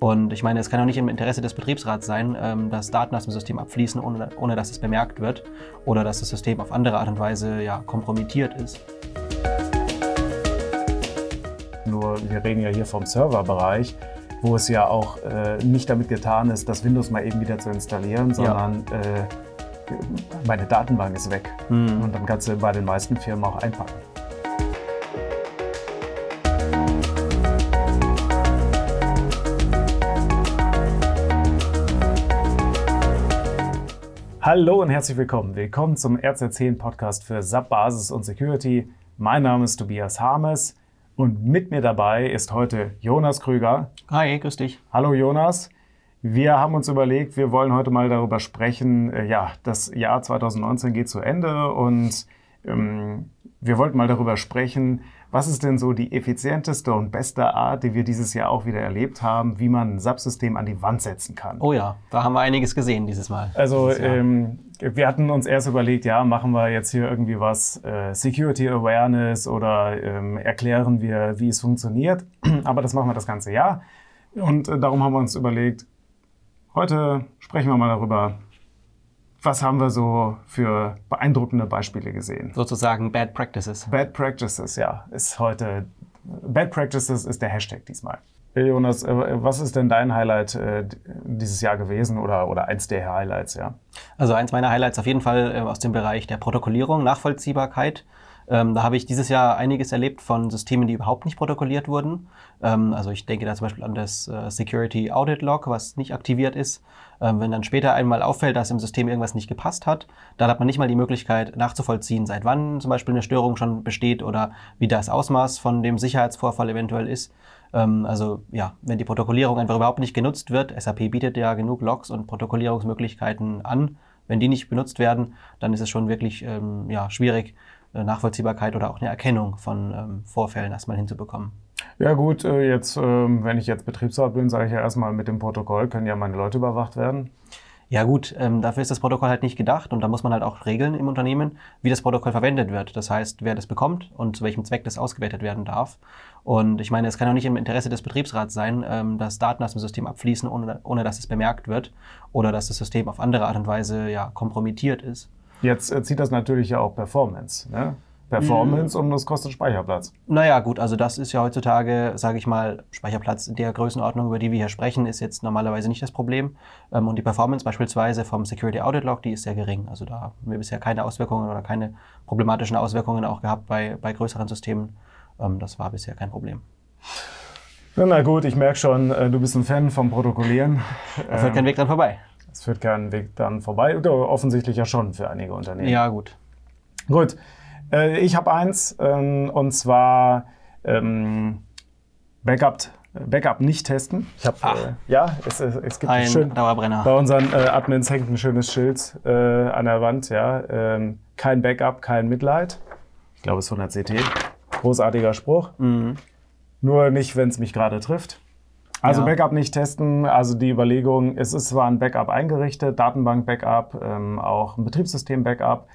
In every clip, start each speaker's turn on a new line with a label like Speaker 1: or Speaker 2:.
Speaker 1: Und ich meine, es kann auch nicht im Interesse des Betriebsrats sein, ähm, dass Daten aus dem System abfließen, ohne, ohne dass es bemerkt wird oder dass das System auf andere Art und Weise ja, kompromittiert ist.
Speaker 2: Nur wir reden ja hier vom Serverbereich, wo es ja auch äh, nicht damit getan ist, das Windows mal eben wieder zu installieren, sondern ja. äh, meine Datenbank ist weg. Mhm. Und dann kannst du bei den meisten Firmen auch einpacken. Hallo und herzlich willkommen. Willkommen zum RZ10 Podcast für SAP Basis und Security. Mein Name ist Tobias Harmes und mit mir dabei ist heute Jonas Krüger.
Speaker 1: Hi, grüß dich.
Speaker 2: Hallo Jonas. Wir haben uns überlegt, wir wollen heute mal darüber sprechen. Äh, ja, das Jahr 2019 geht zu Ende und ähm, wir wollten mal darüber sprechen, was ist denn so die effizienteste und beste Art, die wir dieses Jahr auch wieder erlebt haben, wie man ein SAP-System an die Wand setzen kann?
Speaker 1: Oh ja, da haben wir einiges gesehen dieses Mal.
Speaker 2: Also dieses ähm, wir hatten uns erst überlegt, ja, machen wir jetzt hier irgendwie was äh, Security Awareness oder ähm, erklären wir, wie es funktioniert. Aber das machen wir das ganze Jahr. Und äh, darum haben wir uns überlegt, heute sprechen wir mal darüber, was haben wir so für beeindruckende Beispiele gesehen?
Speaker 1: Sozusagen Bad Practices.
Speaker 2: Bad Practices, ja, ist heute. Bad Practices ist der Hashtag diesmal. Jonas, äh, was ist denn dein Highlight äh, dieses Jahr gewesen oder, oder eins der Highlights, ja?
Speaker 1: Also eins meiner Highlights auf jeden Fall äh, aus dem Bereich der Protokollierung, Nachvollziehbarkeit. Ähm, da habe ich dieses Jahr einiges erlebt von Systemen, die überhaupt nicht protokolliert wurden. Ähm, also ich denke da zum Beispiel an das äh, Security Audit Log, was nicht aktiviert ist. Ähm, wenn dann später einmal auffällt, dass im System irgendwas nicht gepasst hat, dann hat man nicht mal die Möglichkeit nachzuvollziehen, seit wann zum Beispiel eine Störung schon besteht oder wie das Ausmaß von dem Sicherheitsvorfall eventuell ist. Ähm, also ja, wenn die Protokollierung einfach überhaupt nicht genutzt wird, SAP bietet ja genug Logs und Protokollierungsmöglichkeiten an. Wenn die nicht benutzt werden, dann ist es schon wirklich ähm, ja, schwierig, Nachvollziehbarkeit oder auch eine Erkennung von ähm, Vorfällen erstmal hinzubekommen.
Speaker 2: Ja gut, äh, jetzt, ähm, wenn ich jetzt Betriebsrat bin, sage ich ja erstmal, mit dem Protokoll können ja meine Leute überwacht werden.
Speaker 1: Ja gut, ähm, dafür ist das Protokoll halt nicht gedacht und da muss man halt auch regeln im Unternehmen, wie das Protokoll verwendet wird. Das heißt, wer das bekommt und zu welchem Zweck das ausgewertet werden darf. Und ich meine, es kann auch nicht im Interesse des Betriebsrats sein, ähm, dass Daten aus dem System abfließen, ohne, ohne dass es bemerkt wird oder dass das System auf andere Art und Weise ja kompromittiert ist.
Speaker 2: Jetzt äh, zieht das natürlich ja auch Performance. Ne? Performance mhm. und das kostet Speicherplatz.
Speaker 1: Naja, gut, also das ist ja heutzutage, sage ich mal, Speicherplatz der Größenordnung, über die wir hier sprechen, ist jetzt normalerweise nicht das Problem. Ähm, und die Performance beispielsweise vom Security Audit Log, die ist sehr gering. Also da haben wir bisher keine Auswirkungen oder keine problematischen Auswirkungen auch gehabt bei, bei größeren Systemen. Ähm, das war bisher kein Problem.
Speaker 2: Na gut, ich merke schon, äh, du bist ein Fan vom Protokollieren.
Speaker 1: Da führt kein Weg dran vorbei.
Speaker 2: Es führt keinen Weg dann vorbei. Offensichtlich ja schon für einige Unternehmen.
Speaker 1: Ja, gut.
Speaker 2: Gut. Äh, ich habe eins, ähm, und zwar ähm, Backup, Backup nicht testen.
Speaker 1: Ich habe, äh,
Speaker 2: ja, es, es gibt
Speaker 1: ein schön,
Speaker 2: Dauerbrenner. Bei unseren äh, Admins hängt ein schönes Schild äh, an der Wand, ja. Ähm, kein Backup, kein Mitleid. Ich glaube, es ist von der CT. Großartiger Spruch. Mhm. Nur nicht, wenn es mich gerade trifft. Also ja. Backup nicht testen, also die Überlegung, es ist zwar ein Backup eingerichtet, Datenbank-Backup, ähm, auch ein Betriebssystem-Backup,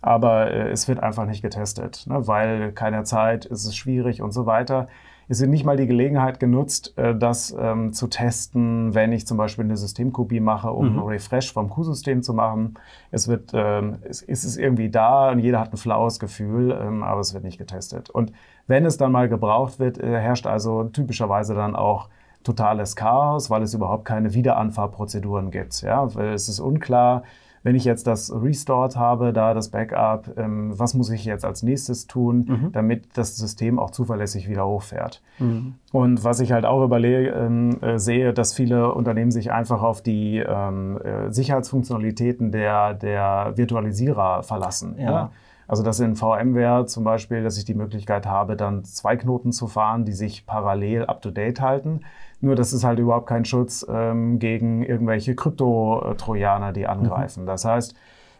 Speaker 2: aber äh, es wird einfach nicht getestet, ne? weil keine Zeit, es ist schwierig und so weiter. Es wird nicht mal die Gelegenheit genutzt, äh, das ähm, zu testen, wenn ich zum Beispiel eine Systemkopie mache, um mhm. einen Refresh vom Q-System zu machen. Es wird, ähm, es, es, ist irgendwie da und jeder hat ein flaues Gefühl, ähm, aber es wird nicht getestet. Und wenn es dann mal gebraucht wird, äh, herrscht also typischerweise dann auch totales Chaos, weil es überhaupt keine Wiederanfahrprozeduren gibt. Ja, weil es ist unklar, wenn ich jetzt das Restored habe, da das Backup, ähm, was muss ich jetzt als nächstes tun, mhm. damit das System auch zuverlässig wieder hochfährt. Mhm. Und was ich halt auch überlege, ähm, äh, sehe, dass viele Unternehmen sich einfach auf die ähm, äh, Sicherheitsfunktionalitäten der, der Virtualisierer verlassen. Ja. ja? Also dass in VMware zum Beispiel, dass ich die Möglichkeit habe, dann zwei Knoten zu fahren, die sich parallel up-to-date halten. Nur das ist halt überhaupt kein Schutz ähm, gegen irgendwelche Krypto-Trojaner, die angreifen. Mhm. Das heißt,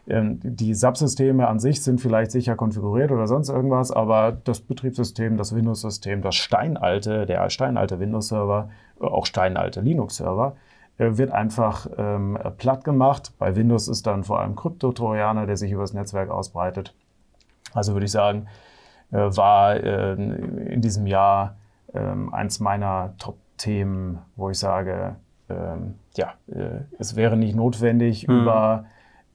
Speaker 2: ähm, die Subsysteme an sich sind vielleicht sicher konfiguriert oder sonst irgendwas, aber das Betriebssystem, das Windows-System, das steinalte, der steinalte Windows-Server, äh, auch steinalte Linux-Server, äh, wird einfach ähm, platt gemacht. Bei Windows ist dann vor allem Krypto-Trojaner, der sich über das Netzwerk ausbreitet. Also würde ich sagen, äh, war äh, in diesem Jahr äh, eins meiner Top Themen, wo ich sage, ähm, ja, äh, es wäre nicht notwendig, mhm. über,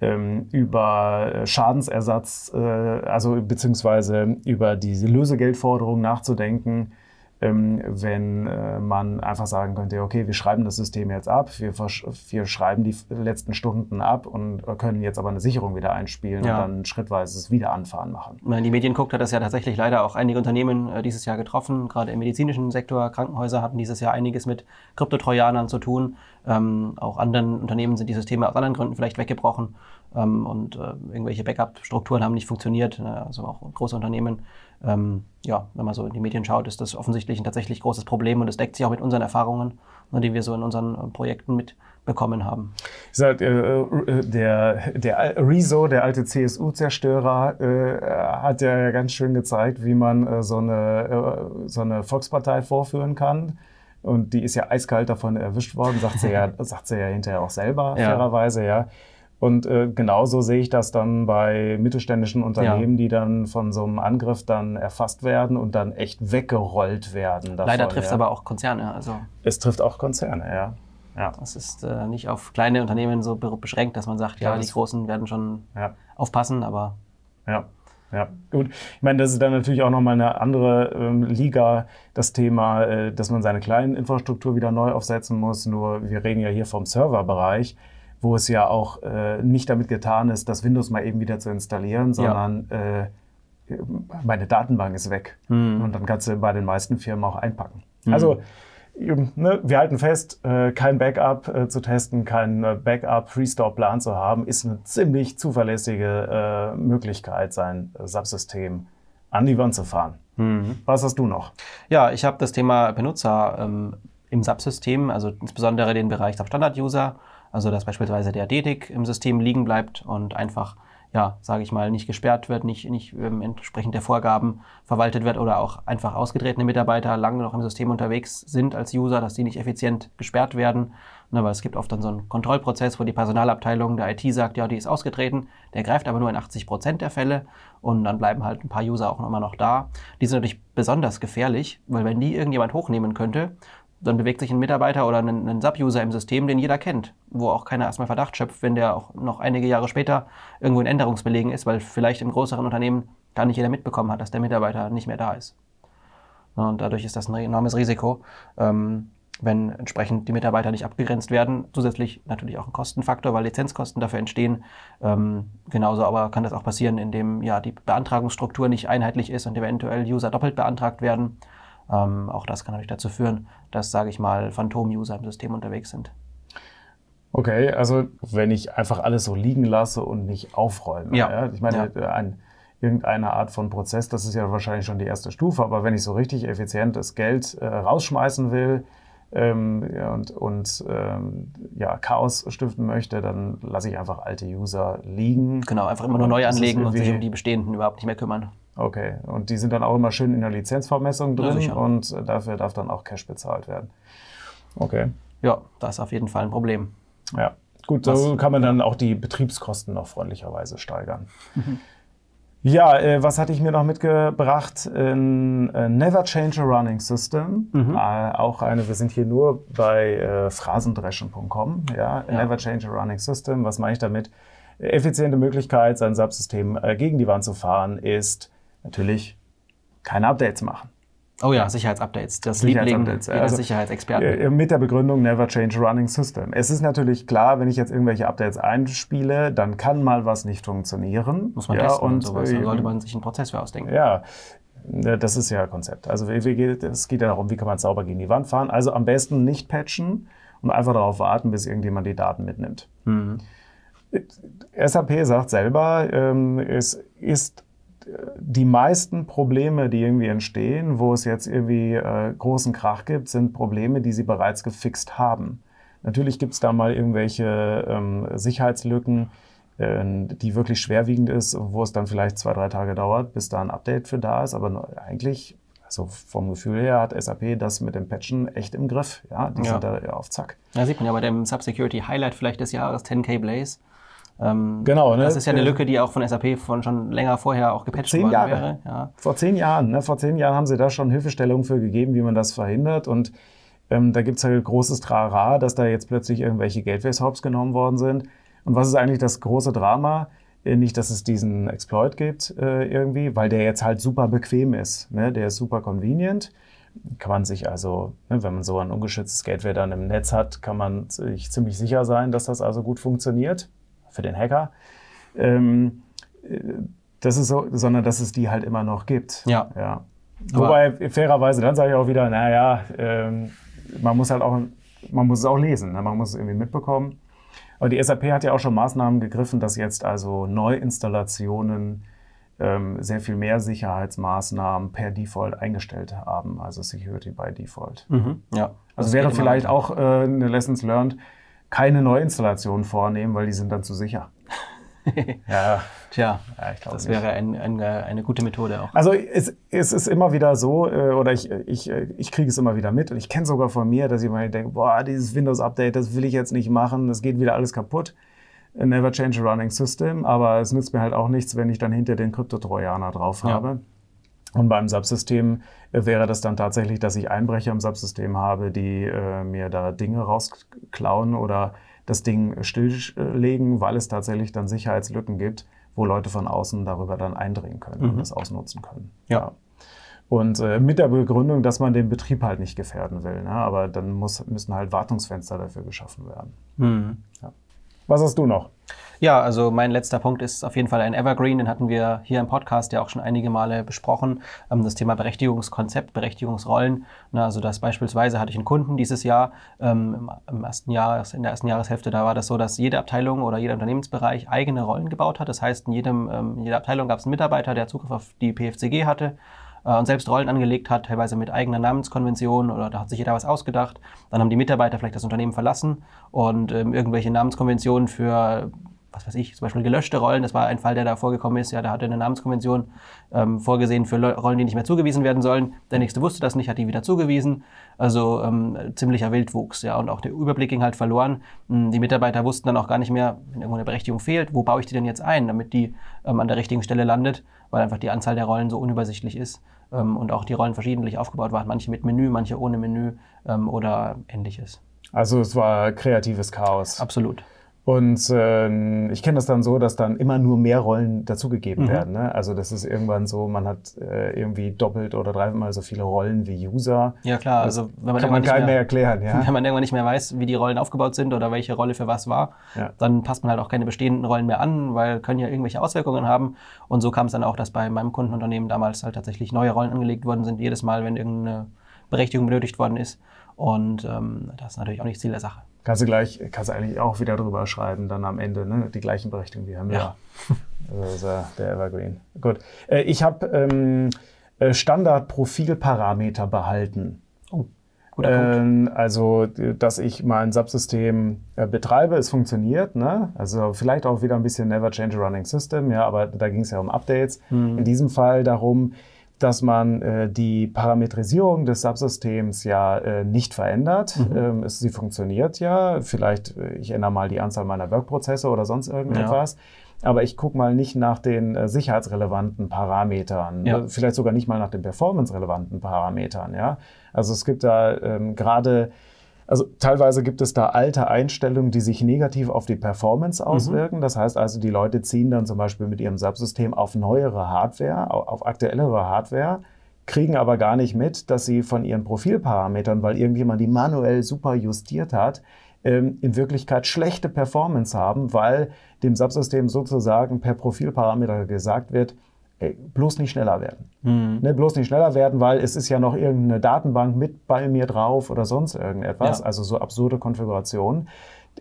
Speaker 2: ähm, über Schadensersatz, also beziehungsweise über diese Lösegeldforderung nachzudenken, ähm, wenn äh, man einfach sagen könnte, okay, wir schreiben das System jetzt ab, wir, wir schreiben die letzten Stunden ab und können jetzt aber eine Sicherung wieder einspielen ja. und dann schrittweise wieder anfahren machen.
Speaker 1: Die Medien guckt hat das ja tatsächlich leider auch einige Unternehmen äh, dieses Jahr getroffen, gerade im medizinischen Sektor. Krankenhäuser hatten dieses Jahr einiges mit Kryptotrojanern zu tun. Ähm, auch anderen Unternehmen sind die Systeme aus anderen Gründen vielleicht weggebrochen ähm, und äh, irgendwelche Backup-Strukturen haben nicht funktioniert, ne? also auch große Unternehmen ähm, ja, wenn man so in die Medien schaut, ist das offensichtlich ein tatsächlich großes Problem und es deckt sich auch mit unseren Erfahrungen, ne, die wir so in unseren äh, Projekten mitbekommen haben.
Speaker 2: Sag, äh, äh, der, der Rezo, der alte CSU-Zerstörer, äh, hat ja ganz schön gezeigt, wie man äh, so, eine, äh, so eine Volkspartei vorführen kann. Und die ist ja eiskalt davon erwischt worden, sagt sie ja, sagt sie ja hinterher auch selber, ja. fairerweise, ja. Und äh, genauso sehe ich das dann bei mittelständischen Unternehmen, ja. die dann von so einem Angriff dann erfasst werden und dann echt weggerollt werden.
Speaker 1: Davon, Leider trifft es ja. aber auch Konzerne. Also
Speaker 2: es trifft auch Konzerne, ja.
Speaker 1: ja. Es ist äh, nicht auf kleine Unternehmen so beschränkt, dass man sagt, ja, ja die Großen werden schon aufpassen, aber.
Speaker 2: Ja. Ja, gut. Ich meine, das ist dann natürlich auch nochmal eine andere ähm, Liga, das Thema, äh, dass man seine kleinen Infrastruktur wieder neu aufsetzen muss. Nur wir reden ja hier vom Serverbereich wo es ja auch äh, nicht damit getan ist, das Windows mal eben wieder zu installieren, sondern ja. äh, meine Datenbank ist weg. Mhm. Und dann kannst du bei den meisten Firmen auch einpacken. Mhm. Also ne, wir halten fest, äh, kein Backup äh, zu testen, kein äh, Backup-Restore-Plan zu haben, ist eine ziemlich zuverlässige äh, Möglichkeit, sein Subsystem an die Wand zu fahren. Mhm. Was hast du noch?
Speaker 1: Ja, ich habe das Thema Benutzer ähm, im Subsystem, also insbesondere den Bereich der Standard-User also dass beispielsweise der DEDIC im System liegen bleibt und einfach, ja, sage ich mal, nicht gesperrt wird, nicht, nicht ähm, entsprechend der Vorgaben verwaltet wird oder auch einfach ausgetretene Mitarbeiter lange noch im System unterwegs sind als User, dass die nicht effizient gesperrt werden. Ne, weil es gibt oft dann so einen Kontrollprozess, wo die Personalabteilung der IT sagt, ja, die ist ausgetreten, der greift aber nur in 80 Prozent der Fälle und dann bleiben halt ein paar User auch immer noch da. Die sind natürlich besonders gefährlich, weil wenn die irgendjemand hochnehmen könnte dann bewegt sich ein Mitarbeiter oder ein, ein Sub-User im System, den jeder kennt, wo auch keiner erstmal Verdacht schöpft, wenn der auch noch einige Jahre später irgendwo in Änderungsbelegen ist, weil vielleicht im größeren Unternehmen gar nicht jeder mitbekommen hat, dass der Mitarbeiter nicht mehr da ist. Und dadurch ist das ein enormes Risiko, ähm, wenn entsprechend die Mitarbeiter nicht abgegrenzt werden. Zusätzlich natürlich auch ein Kostenfaktor, weil Lizenzkosten dafür entstehen. Ähm, genauso aber kann das auch passieren, indem ja die Beantragungsstruktur nicht einheitlich ist und eventuell User doppelt beantragt werden. Ähm, auch das kann natürlich dazu führen, dass, sage ich mal, Phantom-User im System unterwegs sind.
Speaker 2: Okay, also wenn ich einfach alles so liegen lasse und nicht aufräume. Ja. ja? Ich meine, ja. ein, irgendeine Art von Prozess, das ist ja wahrscheinlich schon die erste Stufe, aber wenn ich so richtig effizient das Geld äh, rausschmeißen will, ähm, ja, und, und ähm, ja, Chaos stiften möchte, dann lasse ich einfach alte User liegen.
Speaker 1: Genau, einfach immer nur neu anlegen und sich um die bestehenden überhaupt nicht mehr kümmern.
Speaker 2: Okay, und die sind dann auch immer schön in der Lizenzvermessung drin ja, und dafür darf dann auch Cash bezahlt werden.
Speaker 1: Okay. Ja, das ist auf jeden Fall ein Problem.
Speaker 2: Ja, gut, so kann man dann auch die Betriebskosten noch freundlicherweise steigern. Mhm. Ja, äh, was hatte ich mir noch mitgebracht? In, äh, Never Change a Running System. Mhm. Äh, auch eine, wir sind hier nur bei äh, phrasendreschen.com. Ja? ja, Never Change a Running System. Was meine ich damit? Effiziente Möglichkeit, sein Subsystem äh, gegen die Wand zu fahren, ist natürlich keine Updates machen.
Speaker 1: Oh ja, Sicherheitsupdates. Das Sicherheitsupdates. Liebling also, Sicherheitsexperten.
Speaker 2: Äh, mit der Begründung Never Change Running System. Es ist natürlich klar, wenn ich jetzt irgendwelche Updates einspiele, dann kann mal was nicht funktionieren.
Speaker 1: Muss man ja, testen und, und sowas. Dann sollte man sich einen Prozess für ausdenken.
Speaker 2: Ja, äh, das ist ja Konzept. Also es geht ja darum, wie kann man sauber gegen die Wand fahren. Also am besten nicht patchen und einfach darauf warten, bis irgendjemand die Daten mitnimmt. Mhm. SAP sagt selber, ähm, es ist die meisten Probleme, die irgendwie entstehen, wo es jetzt irgendwie äh, großen Krach gibt, sind Probleme, die sie bereits gefixt haben. Natürlich gibt es da mal irgendwelche ähm, Sicherheitslücken, äh, die wirklich schwerwiegend ist, wo es dann vielleicht zwei, drei Tage dauert, bis da ein Update für da ist. Aber eigentlich, also vom Gefühl her, hat SAP das mit dem Patchen echt im Griff. Ja, die ja. sind da auf Zack.
Speaker 1: Da sieht man ja bei dem Subsecurity Highlight vielleicht des Jahres 10K Blaze ähm, genau, ne? Das ist ja eine Lücke, die auch von SAP von schon länger vorher auch gepatcht
Speaker 2: worden Jahre. wäre. Ja. Vor zehn Jahren, ne? vor zehn Jahren haben sie da schon Hilfestellungen für gegeben, wie man das verhindert. Und Ähm, da gibt es halt großes Trara, dass da jetzt plötzlich irgendwelche Gateways hops genommen worden sind. Und was ist eigentlich das große Drama? Äh, nicht, dass es diesen Exploit gibt äh, irgendwie, weil der jetzt halt super bequem ist. Ne? Der ist super convenient. Kann man sich also, ne, wenn man so ein ungeschütztes Gateway dann im Netz hat, kann man sich ziemlich sicher sein, dass das also gut funktioniert für den Hacker. Ähm, äh, das ist so, sondern dass es die halt immer noch gibt.
Speaker 1: Ja.
Speaker 2: ja. Wobei, fairerweise, dann sage ich auch wieder, naja, ähm, man muss halt auch, man muss es auch lesen, ne? man muss es irgendwie mitbekommen. Aber die SAP hat ja auch schon Maßnahmen gegriffen, dass jetzt also Neuinstallationen ähm, sehr viel mehr Sicherheitsmaßnahmen per Default eingestellt haben, also Security by Default.
Speaker 1: Mhm, ja.
Speaker 2: Also wäre vielleicht auch äh, eine Lessons learned, keine Neuinstallation vornehmen, weil die sind dann zu sicher.
Speaker 1: ja. Tja, ja, ich das wäre ein, ein, eine gute Methode auch.
Speaker 2: Also es, es ist immer wieder so, äh, oder ich, ich, ich kriege es immer wieder mit und ich kenne sogar von mir, dass ich mal denke, boah, dieses Windows-Update, das will ich jetzt nicht machen, das geht wieder alles kaputt. Never change a running system, aber es nützt mir halt auch nichts, wenn ich dann hinter den Kryptotrojaner drauf habe. Und beim Subsystem äh, wäre das dann tatsächlich, dass ich Einbrecher im Subsystem habe, die äh, mir da Dinge rausklauen oder das Ding stilllegen, weil es tatsächlich dann Sicherheitslücken gibt, wo Leute von außen darüber dann eindringen können mhm. und das ausnutzen können.
Speaker 1: Ja. ja.
Speaker 2: Und äh, mit der Begründung, dass man den Betrieb halt nicht gefährden will. Ne? Aber dann muss, müssen halt Wartungsfenster dafür geschaffen werden. Mhm. Ja. Was hast du noch?
Speaker 1: Ja, also mein letzter Punkt ist auf jeden Fall ein Evergreen, den hatten wir hier im Podcast ja auch schon einige Male besprochen. Ähm, das Thema Berechtigungskonzept, Berechtigungsrollen. also das beispielsweise hatte ich einen Kunden dieses Jahr, ähm, im ersten Jahr, in der ersten Jahreshälfte, da war das so, dass jede Abteilung oder jeder Unternehmensbereich eigene Rollen gebaut hat. Das heißt, in, jedem, ähm, in jeder Abteilung gab es einen Mitarbeiter, der Zugriff auf die PFCG hatte und selbst Rollen angelegt hat, teilweise mit eigener Namenskonvention oder da hat sich jeder was ausgedacht. Dann haben die Mitarbeiter vielleicht das Unternehmen verlassen und ähm, irgendwelche Namenskonventionen für was weiß ich, zum Beispiel gelöschte Rollen, das war ein Fall, der da vorgekommen ist, ja, da hatte eine Namenskonvention ähm, vorgesehen für Rollen, die nicht mehr zugewiesen werden sollen. Der nächste wusste das nicht, hat die wieder zugewiesen. Also ähm, ziemlicher Wildwuchs, ja, und auch der Überblick ging halt verloren. Hm, die Mitarbeiter wussten dann auch gar nicht mehr, wenn irgendwo eine Berechtigung fehlt, wo baue ich die denn jetzt ein, damit die ähm, an der richtigen Stelle landet, weil einfach die Anzahl der Rollen so unübersichtlich ist ähm, und auch die Rollen verschiedentlich aufgebaut waren, manche mit Menü, manche ohne Menü ähm, oder ähnliches.
Speaker 2: Also es war kreatives Chaos.
Speaker 1: Absolut.
Speaker 2: Und äh, ich kenne das dann so, dass dann immer nur mehr Rollen dazugegeben mhm. werden. Ne? Also das ist irgendwann so, man hat äh, irgendwie doppelt oder dreimal so viele Rollen wie User.
Speaker 1: Ja klar, das also
Speaker 2: wenn man kann man keinem mehr, mehr, erklären. Ja?
Speaker 1: Wenn man irgendwann nicht mehr weiß, wie die Rollen aufgebaut sind oder welche Rolle für was war, ja. dann passt man halt auch keine bestehenden Rollen mehr an, weil können ja irgendwelche Auswirkungen haben. Und so kam es dann auch, dass bei meinem Kundenunternehmen damals halt tatsächlich neue Rollen angelegt worden sind, jedes Mal, wenn irgendeine Berechtigung benötigt worden ist. Und ähm, das ist natürlich auch nicht Ziel der Sache.
Speaker 2: Kannst du gleich, kannst du eigentlich auch wieder drüber schreiben, dann am Ende, ne? die gleichen Berechtigungen, die haben. Ja. Also der Evergreen. Gut. Äh, ich habe ähm, äh, Standard-Profilparameter behalten.
Speaker 1: Oh.
Speaker 2: Ähm, also, dass ich mein Subsystem äh, betreibe, es funktioniert. Ne? Also vielleicht auch wieder ein bisschen Never Change a Running System, ja, aber da ging es ja um Updates. Mhm. In diesem Fall darum, dass man äh, die Parametrisierung des Subsystems ja äh, nicht verändert. Mhm. Ähm, es, sie funktioniert ja. Vielleicht, äh, ich ändere mal die Anzahl meiner Workprozesse oder sonst irgendetwas. Ja. Aber ich gucke mal nicht nach den äh, sicherheitsrelevanten Parametern. Ja. Vielleicht sogar nicht mal nach den performance-relevanten Parametern. Ja? Also es gibt da ähm, gerade also teilweise gibt es da alte Einstellungen, die sich negativ auf die Performance mhm. auswirken. Mhm. Das heißt also, die Leute ziehen dann zum Beispiel mit ihrem Subsystem auf neuere Hardware, auf aktuellere Hardware, kriegen aber gar nicht mit, dass sie von ihren Profilparametern, weil irgendjemand die manuell super justiert hat, ähm, in Wirklichkeit schlechte Performance haben, weil dem Subsystem sozusagen per Profilparameter gesagt wird, ey, bloß nicht schneller werden. Mhm. Ne, bloß nicht schneller werden, weil es ist ja noch irgendeine Datenbank mit bei mir drauf oder sonst irgendetwas. Ja. Also so absurde Konfigurationen,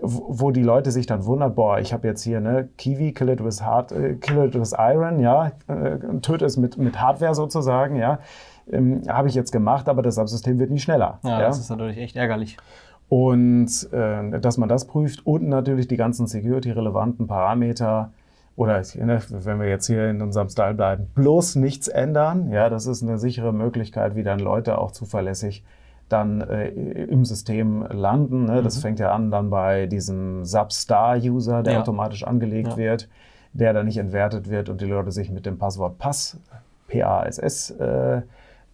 Speaker 2: wo die Leute sich dann wundern, boah, ich habe jetzt hier ne Kiwi, kill it with, hard, äh, kill it with iron, ja, äh, töte es mit, mit Hardware sozusagen, ja. Ähm, habe ich jetzt gemacht, aber das Subsystem wird nicht schneller.
Speaker 1: Ja, ja? das ist natürlich echt ärgerlich.
Speaker 2: Und äh, dass man das prüft und natürlich die ganzen security-relevanten Parameter oder ne, wenn wir jetzt hier in unserem Style bleiben, bloß nichts ändern. Ja, das ist eine sichere Möglichkeit, wie dann Leute auch zuverlässig dann äh, im System landen. Ne? Das mhm. fängt ja an dann bei diesem Substar-User, der ja. automatisch angelegt ja. wird, der dann nicht entwertet wird und die Leute sich mit dem Passwort Pass, P-A-S-S, äh,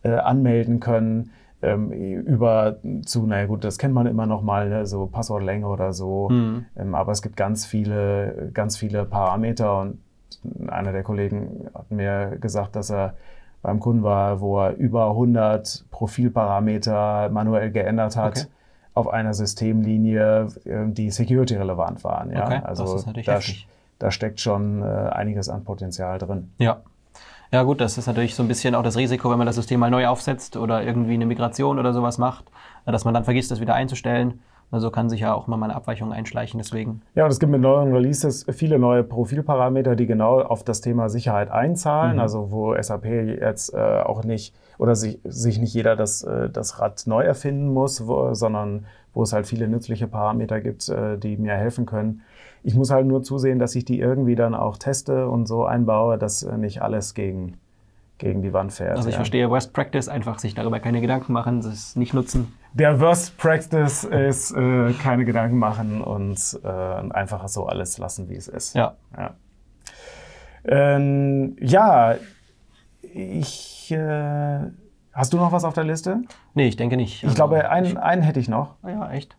Speaker 2: äh, anmelden können ähm, über zu, naja gut, das kennt man immer noch mal, ne, so Passwortlänge oder so. Mhm. Ähm, aber es gibt ganz viele, ganz viele Parameter und einer der Kollegen hat mir gesagt, dass er beim Kunden war, wo er über 100 Profilparameter manuell geändert hat. Okay. auf einer Systemlinie, ähm, die security-relevant waren. Ja?
Speaker 1: Okay, also das ist natürlich da, heftig.
Speaker 2: da steckt schon äh, einiges an Potenzial drin.
Speaker 1: Ja, ja gut, das ist natürlich so ein bisschen auch das Risiko, wenn man das System mal neu aufsetzt oder irgendwie eine Migration oder sowas macht, dass man dann vergisst, das wieder einzustellen. Also kann sich ja auch mal eine Abweichung einschleichen, deswegen.
Speaker 2: Ja, und es gibt mit neuen Releases viele neue Profilparameter, die genau auf das Thema Sicherheit einzahlen. Mhm. Also wo SAP jetzt äh, auch nicht oder sich, sich nicht jeder das, äh, das Rad neu erfinden muss, wo, sondern wo es halt viele nützliche Parameter gibt, äh, die mir helfen können. Ich muss halt nur zusehen, dass ich die irgendwie dann auch teste und so einbaue, dass äh, nicht alles gegen, gegen die Wand fährt.
Speaker 1: Also ich ja. verstehe Worst Practice, einfach sich darüber keine Gedanken machen, es nicht nutzen.
Speaker 2: Der Worst Practice ist äh, keine Gedanken machen und äh, einfach so alles lassen, wie es ist.
Speaker 1: Ja.
Speaker 2: Ja, ähm, ja ich. Äh, hast du noch was auf der Liste?
Speaker 1: Nee, ich denke nicht.
Speaker 2: Ich also, glaube, einen, einen hätte ich noch.
Speaker 1: Ah ja, echt?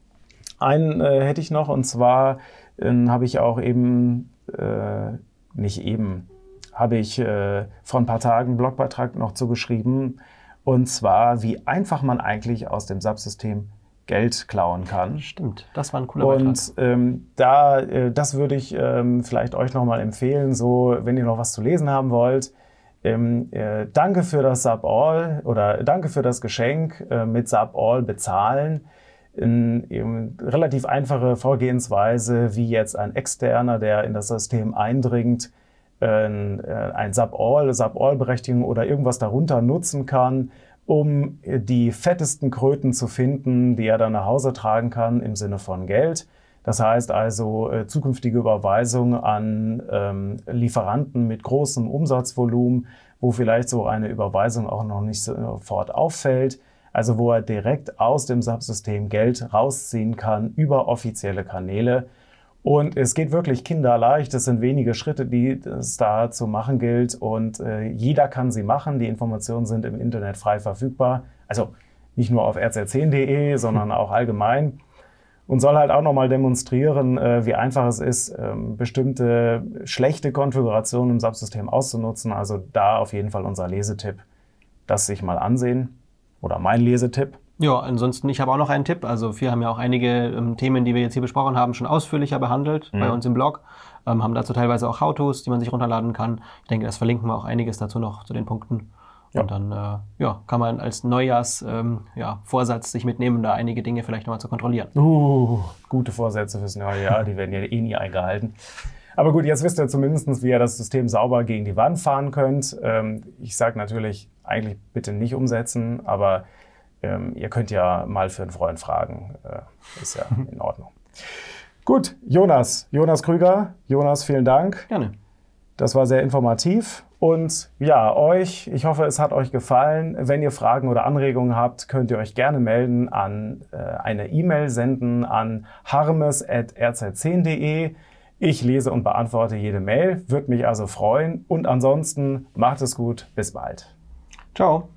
Speaker 2: Einen äh, hätte ich noch und zwar dann habe ich auch eben, äh, nicht eben, habe ich äh, vor ein paar Tagen einen Blogbeitrag noch zugeschrieben. Und zwar, wie einfach man eigentlich aus dem Subsystem Geld klauen kann.
Speaker 1: Stimmt, das war ein cooler
Speaker 2: Beitrag. Und ähm, da, äh, das würde ich ähm, vielleicht euch nochmal empfehlen, so wenn ihr noch was zu lesen haben wollt. Ähm, äh, danke für das Sub All oder danke für das Geschenk äh, mit Sub All bezahlen in eben relativ einfache Vorgehensweise, wie jetzt ein Externer, der in das System eindringt, äh, ein Sub-All, Sub-All-Berechtigung oder irgendwas darunter nutzen kann, um die fettesten Kröten zu finden, die er dann nach Hause tragen kann im Sinne von Geld. Das heißt also äh, zukünftige Überweisungen an ähm, Lieferanten mit großem Umsatzvolumen, wo vielleicht so eine Überweisung auch noch nicht sofort auffällt also wo er direkt aus dem Subsystem Geld rausziehen kann über offizielle Kanäle. Und es geht wirklich kinderleicht. Es sind wenige Schritte, die es da zu machen gilt. Und äh, jeder kann sie machen. Die Informationen sind im Internet frei verfügbar. Also nicht nur auf rz10.de, sondern auch allgemein. Und soll halt auch nochmal demonstrieren, äh, wie einfach es ist, ähm, bestimmte schlechte Konfigurationen im Subsystem auszunutzen. Also da auf jeden Fall unser Lesetipp. Das sich mal ansehen oder mein Lesetipp.
Speaker 1: Ja, ansonsten, ich habe auch noch einen Tipp. Also wir haben ja auch einige ähm, Themen, die wir jetzt hier besprochen haben, schon ausführlicher behandelt mhm. bei uns im Blog. Ähm, haben dazu teilweise auch How-Tos, die man sich runterladen kann. Ich denke, das verlinken wir auch einiges dazu noch zu den Punkten. Ja. Und dann äh, ja, kann man als Neujahrs ähm, ja, Vorsatz sich mitnehmen, da einige Dinge vielleicht nochmal zu kontrollieren.
Speaker 2: Uh, gute Vorsätze fürs neue Jahr, die werden ja eh nie eingehalten. Aber gut, jetzt wisst ihr zumindest, wie ihr das System sauber gegen die Wand fahren könnt. Ähm, ich sage natürlich, eigentlich bitte nicht umsetzen, aber ähm, ihr könnt ja mal für einen Freund fragen. Äh, ist ja in Ordnung. Gut, Jonas, Jonas Krüger. Jonas, vielen Dank.
Speaker 1: Gerne.
Speaker 2: Das war sehr informativ. Und ja, euch, ich hoffe, es hat euch gefallen. Wenn ihr Fragen oder Anregungen habt, könnt ihr euch gerne melden an äh, eine E-Mail senden an harmes.rz10.de. Ich lese und beantworte jede Mail, würde mich also freuen. Und ansonsten macht es gut, bis bald.
Speaker 1: Ciao.